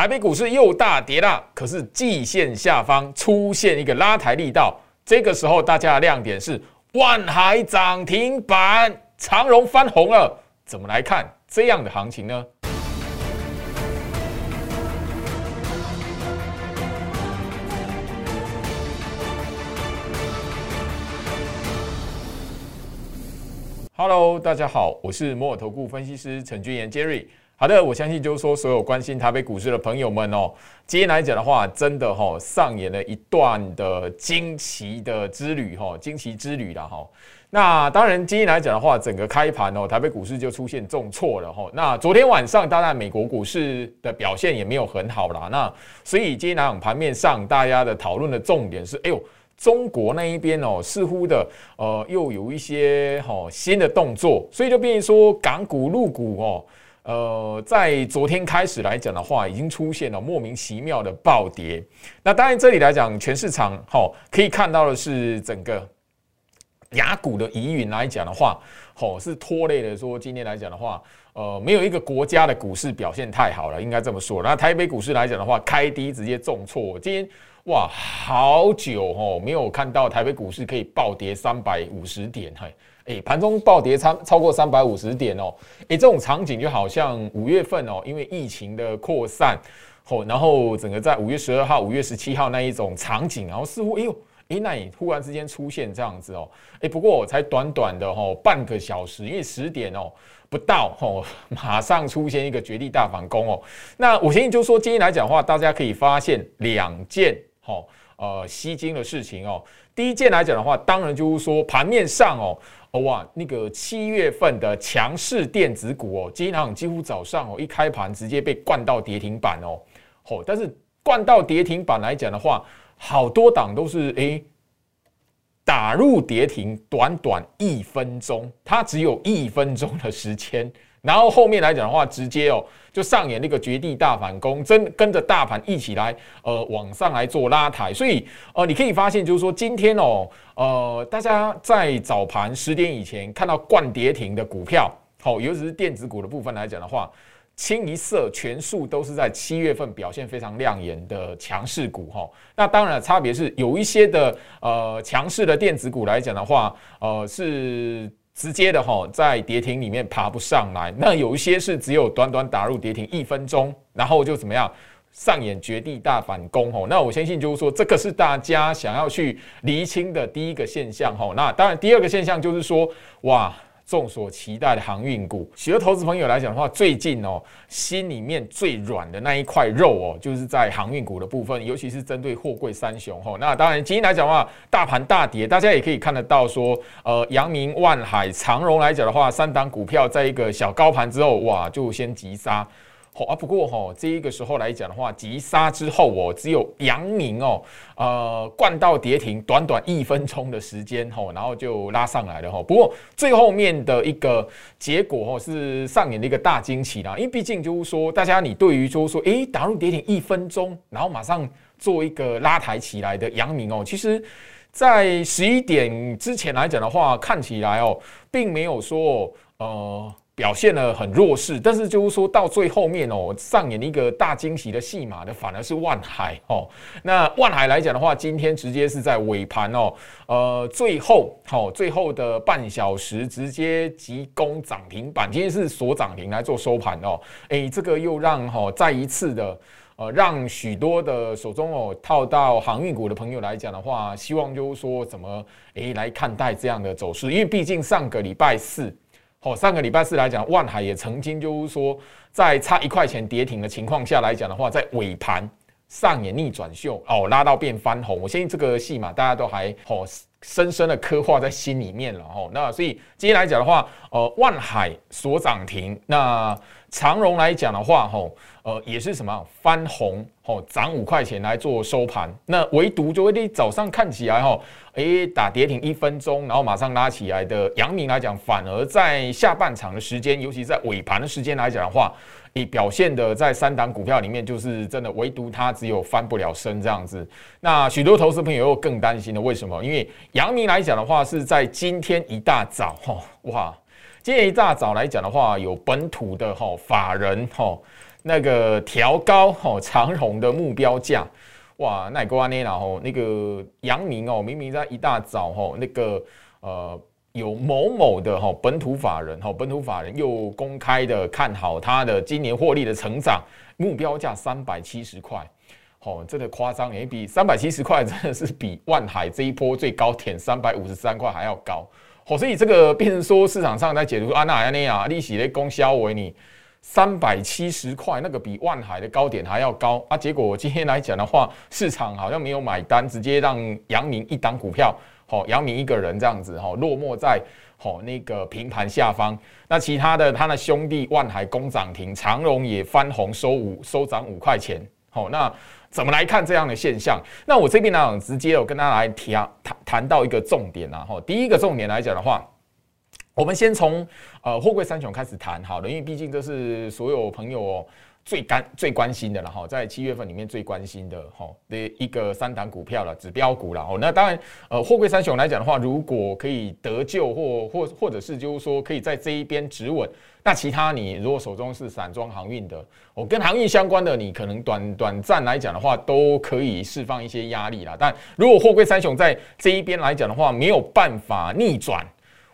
台北股市又大跌了，可是季线下方出现一个拉抬力道，这个时候大家的亮点是万海涨停板，长荣翻红了，怎么来看这样的行情呢？Hello，大家好，我是摩尔投顾分析师陈君言 Jerry。好的，我相信就是说，所有关心台北股市的朋友们哦，今天来讲的话，真的哈上演了一段的惊奇的之旅哈，惊奇之旅了哈。那当然，今天来讲的话，整个开盘哦，台北股市就出现重挫了哈。那昨天晚上，当然美国股市的表现也没有很好啦。那所以今天来讲盘面上，大家的讨论的重点是，哎呦。中国那一边哦，似乎的呃又有一些哈新的动作，所以就变成说港股、入股哦，呃，在昨天开始来讲的话，已经出现了莫名其妙的暴跌。那当然这里来讲，全市场哈可以看到的是整个雅股的疑云来讲的话，哦是拖累了说今天来讲的话，呃，没有一个国家的股市表现太好了，应该这么说。那台北股市来讲的话，开低直接重挫，今天。哇，好久哦，没有看到台北股市可以暴跌三百五十点，嘿，哎，盘中暴跌超超过三百五十点哦，哎，这种场景就好像五月份哦，因为疫情的扩散，哦，然后整个在五月十二号、五月十七号那一种场景，然后似乎哎呦，哎，那你突然之间出现这样子哦，哎，不过才短短的哦半个小时，因为十点哦不到哦，马上出现一个绝地大反攻哦，那我相信就说今天来讲的话，大家可以发现两件。好，呃，吸金的事情哦。第一件来讲的话，当然就是说盘面上哦，哇，那个七月份的强势电子股哦，今天几乎早上哦一开盘直接被灌到跌停板哦。哦，但是灌到跌停板来讲的话，好多档都是诶打入跌停，短短一分钟，它只有一分钟的时间。然后后面来讲的话，直接哦就上演那个绝地大反攻，真跟着大盘一起来呃往上来做拉抬，所以呃你可以发现就是说今天哦呃大家在早盘十点以前看到冠跌停的股票，好尤其是电子股的部分来讲的话，清一色全数都是在七月份表现非常亮眼的强势股哈。那当然差别是有一些的呃强势的电子股来讲的话，呃是。直接的哈，在跌停里面爬不上来，那有一些是只有短短打入跌停一分钟，然后就怎么样上演绝地大反攻吼。那我相信就是说，这个是大家想要去厘清的第一个现象吼。那当然，第二个现象就是说，哇。众所期待的航运股，许多投资朋友来讲的话，最近哦，心里面最软的那一块肉哦，就是在航运股的部分，尤其是针对货柜三雄哈。那当然，今天来讲的话，大盘大跌，大家也可以看得到说，呃，阳明、万海、长荣来讲的话，三档股票在一个小高盘之后，哇，就先急杀。好啊，不过哈，这一个时候来讲的话，急杀之后哦，只有阳明哦，呃，灌到跌停，短短一分钟的时间哈，然后就拉上来了哈。不过最后面的一个结果哦，是上演的一个大惊喜啦，因为毕竟就是说，大家你对于就是说，诶，打入跌停一分钟，然后马上做一个拉抬起来的阳明哦，其实在十一点之前来讲的话，看起来哦，并没有说呃。表现的很弱势，但是就是说到最后面哦，上演一个大惊喜的戏码的，反而是万海哦。那万海来讲的话，今天直接是在尾盘哦，呃，最后好，最后的半小时直接急攻涨停板，今天是锁涨停来做收盘哦。诶，这个又让哈再一次的呃，让许多的手中哦套到航运股的朋友来讲的话，希望就是说怎么诶来看待这样的走势，因为毕竟上个礼拜四。好，上个礼拜四来讲，万海也曾经就是说，在差一块钱跌停的情况下来讲的话，在尾盘上演逆转秀哦，拉到变翻红。我相信这个戏码大家都还好深深的刻画在心里面了哦。那所以今天来讲的话，呃，万海所涨停，那长荣来讲的话，吼。呃，也是什么翻红哦，涨五块钱来做收盘。那唯独就你早上看起来哈，诶，打跌停一分钟，然后马上拉起来的阳明来讲，反而在下半场的时间，尤其在尾盘的时间来讲的话，你表现的在三档股票里面，就是真的唯独它只有翻不了身这样子。那许多投资朋友又更担心了，为什么？因为阳明来讲的话，是在今天一大早哈，哇，今天一大早来讲的话，有本土的哈法人哈。那个调高哦长荣的目标价，哇，那个安内啦吼，那个杨明哦，明明在一大早吼，那个呃有某某的哈本土法人哈本土法人又公开的看好它的今年获利的成长目标价三百七十块。哦，真的夸张，也比三百七十块 真的是比万海这一波最高点三百五十三块还要高。哦，所以这个变成说市场上在解读啊，那那啊利息的供销为你三百七十块，那个比万海的高点还要高啊。结果今天来讲的话，市场好像没有买单，直接让阳明一档股票，好，姚明一个人这样子哈，落寞在好那个平盘下方。那其他的他的兄弟万海攻涨停，长荣也翻红收五收涨五块钱。好，那。怎么来看这样的现象？那我这边呢，直接我跟大家来提啊谈谈到一个重点啊，哈，第一个重点来讲的话，我们先从呃货柜三雄开始谈好了，因为毕竟这是所有朋友。最干最关心的了哈，在七月份里面最关心的哈的一个三档股票了，指标股了哦。那当然，呃，货柜三雄来讲的话，如果可以得救或或或者是就是说可以在这一边止稳，那其他你如果手中是散装航运的，哦，跟航运相关的，你可能短短暂来讲的话，都可以释放一些压力啦。但如果货柜三雄在这一边来讲的话，没有办法逆转。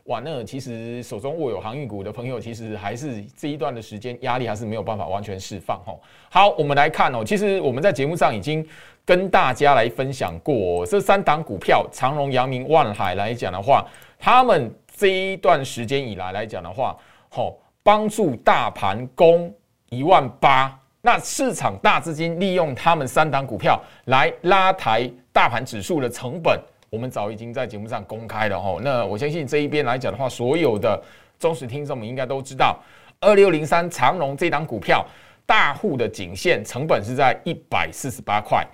哇，那其实手中握有航运股的朋友，其实还是这一段的时间压力还是没有办法完全释放哈。好，我们来看哦，其实我们在节目上已经跟大家来分享过这三档股票，长荣、阳明、万海来讲的话，他们这一段时间以来来讲的话，吼，帮助大盘攻一万八，那市场大资金利用他们三档股票来拉抬大盘指数的成本。我们早已经在节目上公开了哈，那我相信这一边来讲的话，所有的忠实听众们应该都知道，二六零三长荣这档股票大户的颈线成本是在一百四十八块，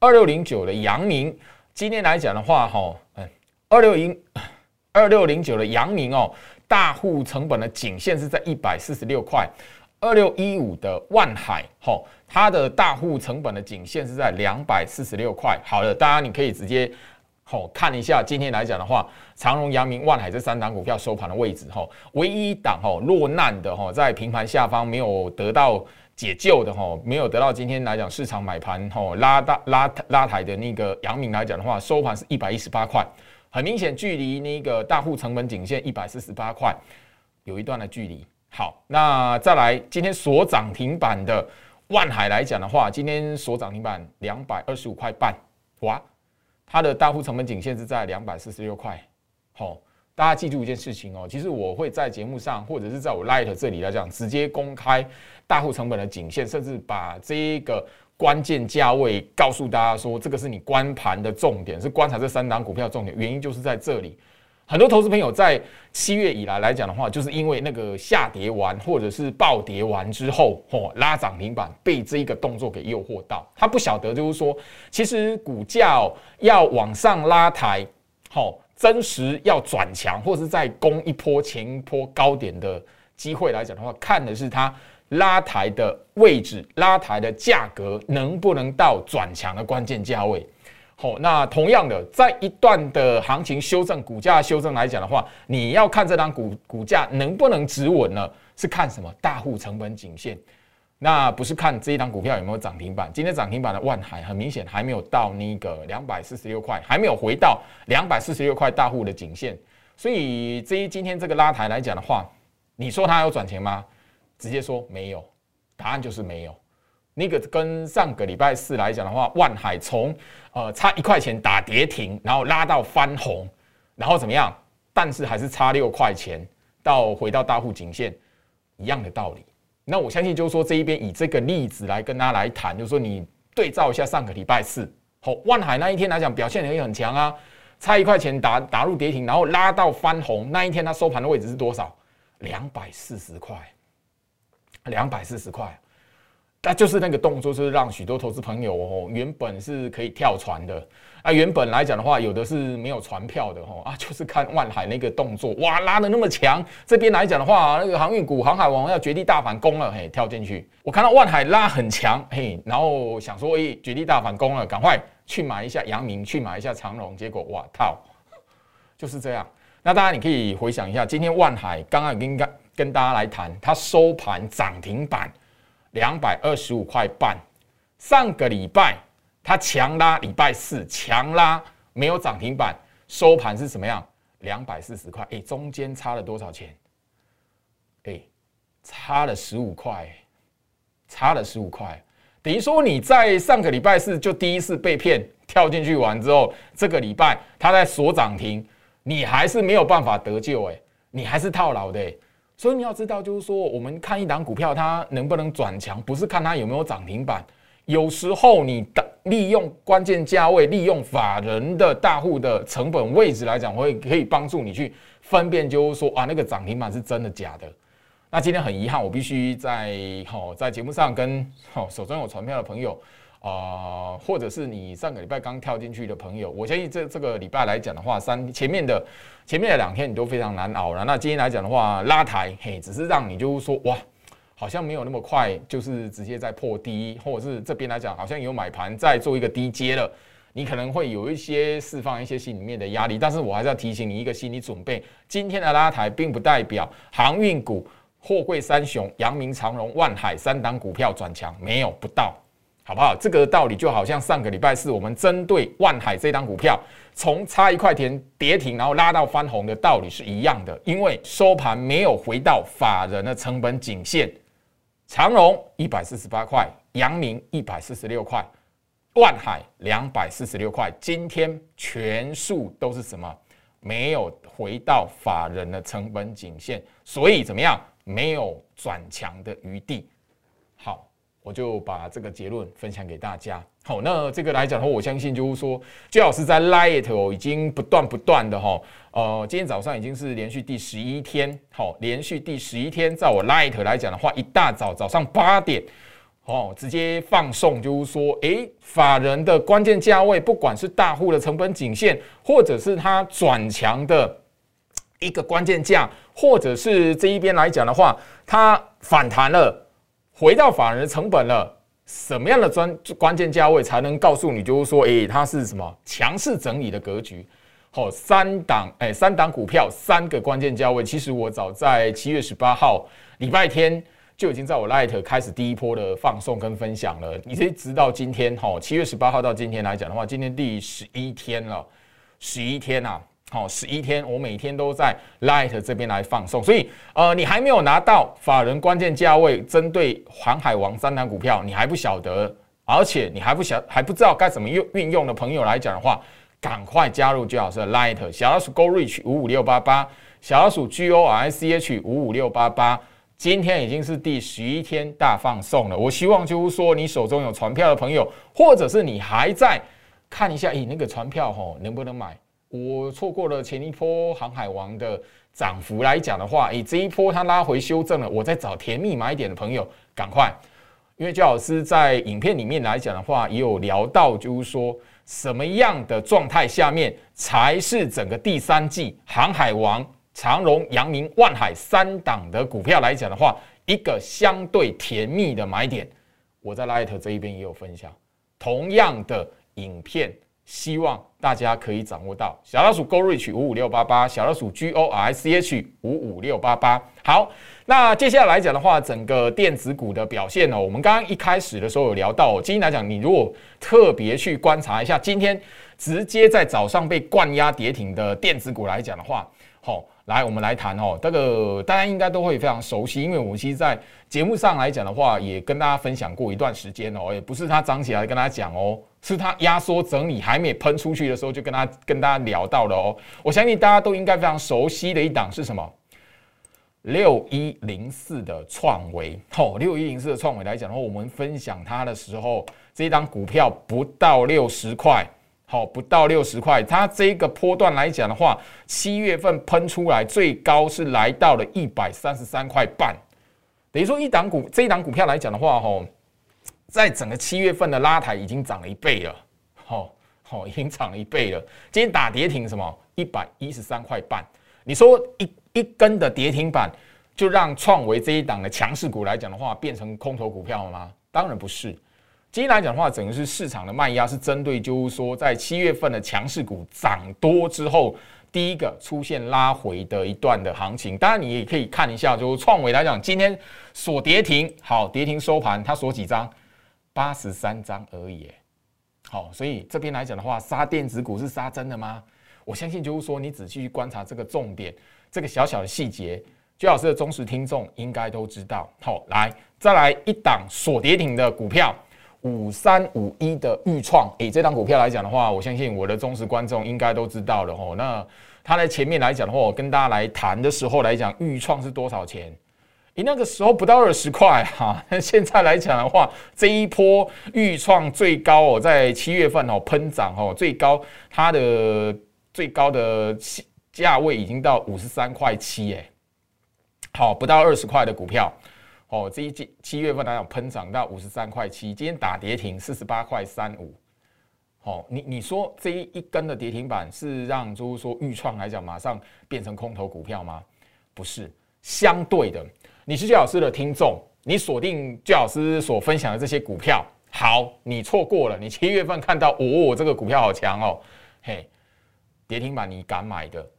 二六零九的阳明今天来讲的话哈，嗯，二六零二六零九的阳明哦，大户成本的颈线是在一百四十六块，二六一五的万海哈，它的大户成本的颈线是在两百四十六块。好的，大家你可以直接。好，看一下今天来讲的话，长荣、阳明、万海这三档股票收盘的位置，哈，唯一一档哈落难的哈，在平盘下方没有得到解救的哈，没有得到今天来讲市场买盘哈拉大拉拉抬的那个阳明来讲的话，收盘是一百一十八块，很明显距离那个大户成本颈线一百四十八块有一段的距离。好，那再来今天所涨停板的万海来讲的话，今天所涨停板两百二十五块半，哇！它的大户成本仅限是在两百四十六块，好，大家记住一件事情哦，其实我会在节目上或者是在我 Light 这里来讲，直接公开大户成本的仅限，甚至把这一个关键价位告诉大家说，这个是你观盘的重点，是观察这三档股票重点，原因就是在这里。很多投资朋友在七月以来来讲的话，就是因为那个下跌完或者是暴跌完之后，嚯拉涨停板，被这一个动作给诱惑到。他不晓得就是说，其实股价要往上拉抬，好真实要转强，或是在攻一波前一波高点的机会来讲的话，看的是它拉抬的位置，拉抬的价格能不能到转强的关键价位。好，那同样的，在一段的行情修正、股价修正来讲的话，你要看这张股股价能不能止稳呢？是看什么？大户成本颈线，那不是看这一张股票有没有涨停板。今天涨停板的万海，很明显还没有到那个两百四十六块，还没有回到两百四十六块大户的颈线。所以，这一今天这个拉抬来讲的话，你说它有转钱吗？直接说没有，答案就是没有。那个跟上个礼拜四来讲的话，万海从呃差一块钱打跌停，然后拉到翻红，然后怎么样？但是还是差六块钱到回到大户颈线一样的道理。那我相信就是说这一边以这个例子来跟大家来谈，就是说你对照一下上个礼拜四，好万海那一天来讲表现也很强啊，差一块钱打打入跌停，然后拉到翻红，那一天它收盘的位置是多少？两百四十块，两百四十块。那就是那个动作，就是让许多投资朋友哦，原本是可以跳船的啊。原本来讲的话，有的是没有船票的哦啊，就是看万海那个动作，哇，拉的那么强。这边来讲的话，那个航运股、航海王要绝地大反攻了，嘿，跳进去。我看到万海拉很强，嘿，然后想说，哎，绝地大反攻了，赶快去买一下阳明，去买一下长荣。结果哇套，就是这样。那当然你可以回想一下，今天万海刚刚跟跟大家来谈，它收盘涨停板。两百二十五块半。上个礼拜它强拉，礼拜四强拉没有涨停板，收盘是什么样？两百四十块。哎，中间差了多少钱？哎，差了十五块，差了十五块。等于说你在上个礼拜四就第一次被骗跳进去玩之后，这个礼拜它在锁涨停，你还是没有办法得救哎，你还是套牢的。所以你要知道，就是说我们看一档股票它能不能转强，不是看它有没有涨停板。有时候你的利用关键价位，利用法人的大户的成本位置来讲，会可以帮助你去分辨，就是说啊，那个涨停板是真的假的。那今天很遗憾，我必须在好在节目上跟好手中有传票的朋友啊，或者是你上个礼拜刚跳进去的朋友，我相信这这个礼拜来讲的话，三前面的前面的两天你都非常难熬了。那今天来讲的话，拉抬嘿，只是让你就是说哇，好像没有那么快，就是直接在破低，或者是这边来讲好像有买盘在做一个低阶了，你可能会有一些释放一些心里面的压力。但是我还是要提醒你一个心理准备，今天的拉抬并不代表航运股。货柜三雄、阳明、长荣、万海三档股票转强没有不到，好不好？这个道理就好像上个礼拜四我们针对万海这张股票，从差一块钱跌停，然后拉到翻红的道理是一样的。因为收盘没有回到法人的成本颈线，长荣一百四十八块，阳明一百四十六块，万海两百四十六块，今天全数都是什么？没有回到法人的成本颈线，所以怎么样？没有转强的余地。我就把这个结论分享给大家。好，那这个来讲的话，我相信就是说，最好是在 Light 哦，已经不断不断的哈，呃，今天早上已经是连续第十一天，好，连续第十一天，在我 Light 来讲的话，一大早早上八点，哦，直接放送，就是说，诶，法人的关键价位，不管是大户的成本颈线，或者是它转强的。一个关键价，或者是这一边来讲的话，它反弹了，回到法人的成本了，什么样的专关键价位才能告诉你，就是说，诶，它是什么强势整理的格局？好，三档，诶，三档股票，三个关键价位。其实我早在七月十八号礼拜天就已经在我 Light 开始第一波的放送跟分享了。你可以直到今天，哈，七月十八号到今天来讲的话，今天第十一天了，十一天啊。好，十一天，我每天都在 Light 这边来放送，所以呃，你还没有拿到法人关键价位，针对航海王三档股票，你还不晓得，而且你还不晓还不知道该怎么用运用的朋友来讲的话，赶快加入最好是 Light 小老鼠 Go Reach 五五六八八，小老鼠 G O R I C H 五五六八八，今天已经是第十一天大放送了，我希望就是说你手中有船票的朋友，或者是你还在看一下，咦，那个船票吼能不能买？我错过了前一波航海王的涨幅来讲的话，诶，这一波它拉回修正了，我在找甜蜜买点的朋友，赶快，因为焦老师在影片里面来讲的话，也有聊到，就是说什么样的状态下面才是整个第三季航海王、长荣、阳明、万海三档的股票来讲的话，一个相对甜蜜的买点，我在 Light 这一边也有分享同样的影片。希望大家可以掌握到小老鼠 Go Reach 五五六八八，小老鼠 G O R C H 五五六八八。好，那接下来讲的话，整个电子股的表现呢，我们刚刚一开始的时候有聊到，今天来讲，你如果特别去观察一下，今天直接在早上被灌压跌停的电子股来讲的话，好。来，我们来谈哦，这个大家应该都会非常熟悉，因为我们其实，在节目上来讲的话，也跟大家分享过一段时间哦，也不是它涨起来跟大家讲哦，是它压缩整理还没喷出去的时候，就跟他跟大家聊到了哦。我相信大家都应该非常熟悉的一档是什么？六一零四的创维哦，六一零四的创维来讲的话，我们分享它的时候，这一档股票不到六十块。好，不到六十块，它这个波段来讲的话，七月份喷出来最高是来到了一百三十三块半，等于说一档股这一档股票来讲的话，吼，在整个七月份的拉抬已经涨了一倍了，好，好，已经涨了一倍了。今天打跌停什么？一百一十三块半，你说一一根的跌停板就让创维这一档的强势股来讲的话，变成空头股票了吗？当然不是。今天来讲的话，整个是市场的卖压是针对，就是说在七月份的强势股涨多之后第一个出现拉回的一段的行情。当然，你也可以看一下，就是创维来讲，今天锁跌停，好，跌停收盘，它锁几张？八十三张而已。好，所以这边来讲的话，杀电子股是杀真的吗？我相信就是说，你仔细去观察这个重点，这个小小的细节，朱老师的忠实听众应该都知道。好，来再来一档锁跌停的股票。五三五一的预创，诶，这张股票来讲的话，我相信我的忠实观众应该都知道了哦。那它在前面来讲的话，我跟大家来谈的时候来讲，预创是多少钱？你那个时候不到二十块哈，现在来讲的话，这一波预创最高哦，在七月份哦喷涨哦，最高它的最高的价位已经到五十三块七诶，好，不到二十块的股票。哦，这一季七月份来讲喷涨到五十三块七，今天打跌停四十八块三五。好，你你说这一一根的跌停板是让就是说预创来讲马上变成空头股票吗？不是，相对的，你是焦老师的听众，你锁定焦老师所分享的这些股票，好，你错过了，你七月份看到哦，这个股票好强哦，嘿，跌停板你敢买的？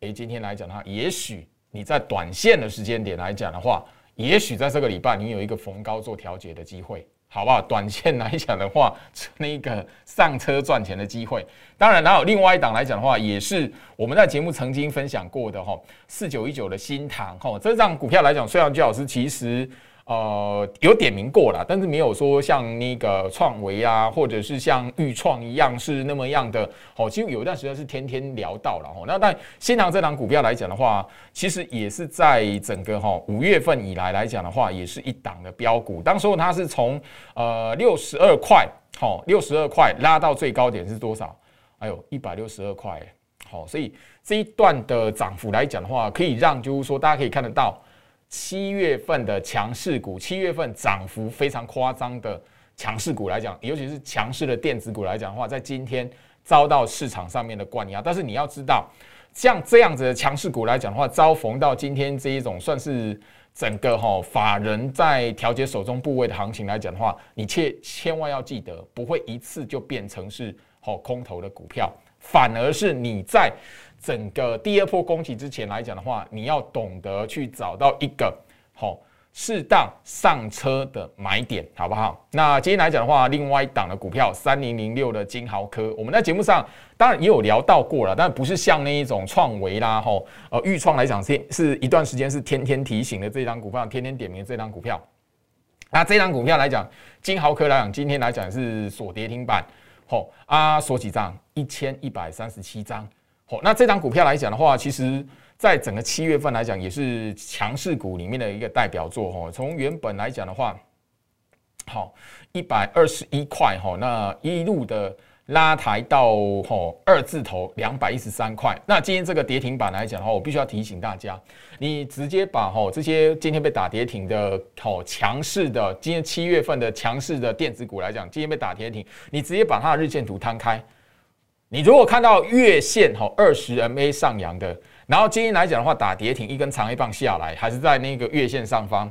诶，今天来讲的话，也许你在短线的时间点来讲的话。也许在这个礼拜，你有一个逢高做调节的机会，好不好？短线来讲的话，那个上车赚钱的机会。当然，还有另外一档来讲的话，也是我们在节目曾经分享过的哈，四九一九的新塘哈，这张股票来讲，虽然巨老师其实。呃，有点名过了，但是没有说像那个创维啊，或者是像豫创一样是那么样的。哦，其实有一段时间是天天聊到了哦。那但新塘这档股票来讲的话，其实也是在整个哈五月份以来来讲的话，也是一档的标股。当时候它是从呃六十二块，好六十二块拉到最高点是多少？哎呦，一百六十二块。好，所以这一段的涨幅来讲的话，可以让就是说大家可以看得到。七月份的强势股，七月份涨幅非常夸张的强势股来讲，尤其是强势的电子股来讲的话，在今天遭到市场上面的灌压。但是你要知道，像这样子的强势股来讲的话，遭逢到今天这一种算是整个哈法人在调节手中部位的行情来讲的话，你切千万要记得，不会一次就变成是好空头的股票，反而是你在。整个第二波攻击之前来讲的话，你要懂得去找到一个好适当上车的买点，好不好？那今天来讲的话，另外一档的股票三零零六的金豪科，我们在节目上当然也有聊到过了，但不是像那一种创维啦，吼呃预创来讲是是一段时间是天天提醒的这张股票，天天点名这张股票。那这张股票来讲，金豪科来讲，今天来讲是锁跌停板，吼啊锁几张？一千一百三十七张。那这张股票来讲的话，其实在整个七月份来讲，也是强势股里面的一个代表作哈。从原本来讲的话，好一百二十一块哈，那一路的拉抬到哈二字头两百一十三块。那今天这个跌停板来讲的话，我必须要提醒大家，你直接把哈这些今天被打跌停的好强势的，今天七月份的强势的电子股来讲，今天被打跌停，你直接把它的日线图摊开。你如果看到月线哈二十 MA 上扬的，然后今天来讲的话打跌停一根长黑棒下来，还是在那个月线上方，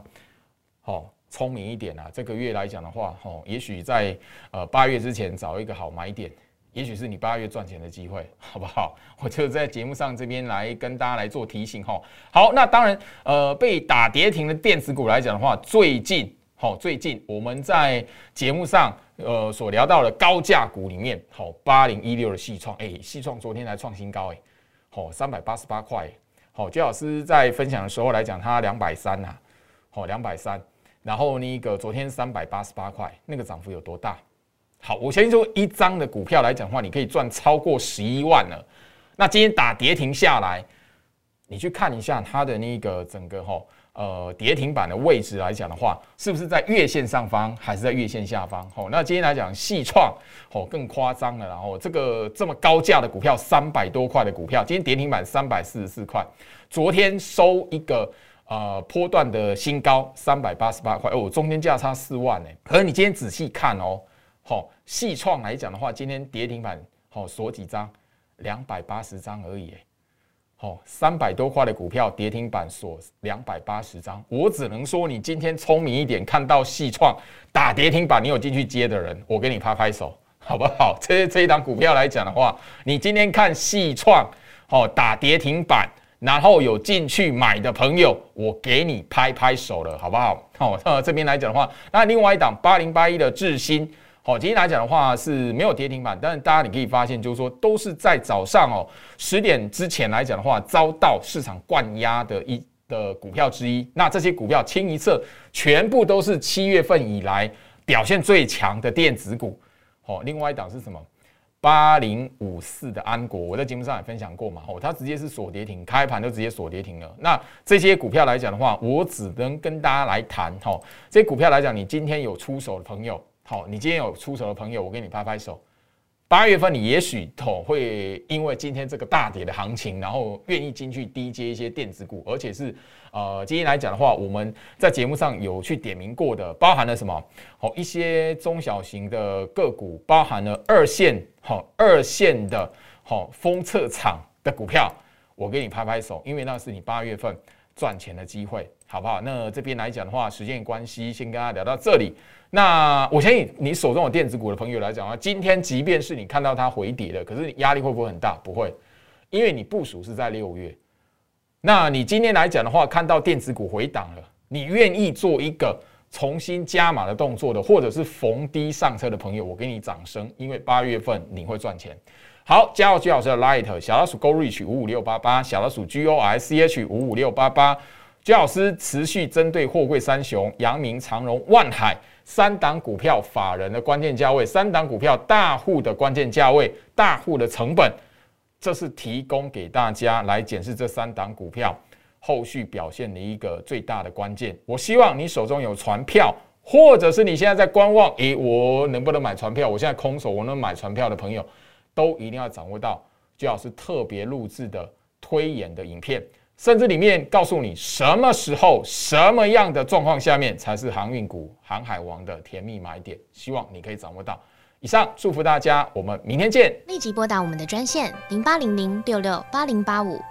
好聪明一点啊！这个月来讲的话，哦，也许在呃八月之前找一个好买点，也许是你八月赚钱的机会，好不好？我就在节目上这边来跟大家来做提醒哈。好，那当然呃被打跌停的电子股来讲的话，最近好最近我们在节目上。呃，所聊到的高价股里面，好，八零一六的细创，哎，细创昨天才创新高，哎，好，三百八十八块，好，姜老师在分享的时候来讲，它两百三呐，好，两百三，然后那个昨天三百八十八块，那个涨幅有多大？好，我相信说一张的股票来讲的话，你可以赚超过十一万了。那今天打跌停下来，你去看一下它的那个整个哈。呃，跌停板的位置来讲的话，是不是在月线上方，还是在月线下方？哦，那今天来讲，细创哦更夸张了，然后这个这么高价的股票，三百多块的股票，今天跌停板三百四十四块，昨天收一个呃波段的新高三百八十八块，哦，中间价差四万呢。可是你今天仔细看哦，好，细创来讲的话，今天跌停板好锁几张，两百八十张而已。哦，三百多块的股票跌停板锁两百八十张，我只能说你今天聪明一点，看到细创打跌停板，你有进去接的人，我给你拍拍手，好不好？这这一档股票来讲的话，你今天看细创，哦打跌停板，然后有进去买的朋友，我给你拍拍手了，好不好？好，那这边来讲的话，那另外一档八零八一的智新，好，今天来讲的话是没有跌停板，但是大家你可以发现，就是说都是在早上哦十点之前来讲的话，遭到市场灌压的一的股票之一。那这些股票清一色，全部都是七月份以来表现最强的电子股。好，另外一档是什么？八零五四的安国，我在节目上也分享过嘛，哦，它直接是锁跌停，开盘就直接锁跌停了。那这些股票来讲的话，我只能跟大家来谈，哈，这些股票来讲，你今天有出手的朋友，好，你今天有出手的朋友，我给你拍拍手。八月份你也许哦会因为今天这个大跌的行情，然后愿意进去低接一些电子股，而且是呃今天来讲的话，我们在节目上有去点名过的，包含了什么？哦一些中小型的个股，包含了二线好二线的好封测厂的股票，我给你拍拍手，因为那是你八月份赚钱的机会，好不好？那这边来讲的话，时间关系，先跟大家聊到这里。那我相信你手中有电子股的朋友来讲啊，今天即便是你看到它回跌了，可是压力会不会很大？不会，因为你部署是在六月。那你今天来讲的话，看到电子股回档了，你愿意做一个重新加码的动作的，或者是逢低上车的朋友，我给你掌声，因为八月份你会赚钱。好，加入居老师的 Light 小老鼠 Go Reach 五五六八八，小老鼠 G O R C H 五五六八八，朱老师持续针对货柜三雄、阳明、长荣、万海。三档股票法人的关键价位，三档股票大户的关键价位，大户的成本，这是提供给大家来检视这三档股票后续表现的一个最大的关键。我希望你手中有船票，或者是你现在在观望，诶，我能不能买船票？我现在空手，我能买船票的朋友，都一定要掌握到，朱老师特别录制的推演的影片。甚至里面告诉你什么时候、什么样的状况下面才是航运股、航海王的甜蜜买点，希望你可以掌握到。以上，祝福大家，我们明天见。立即拨打我们的专线零八零零六六八零八五。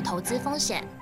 投资风险。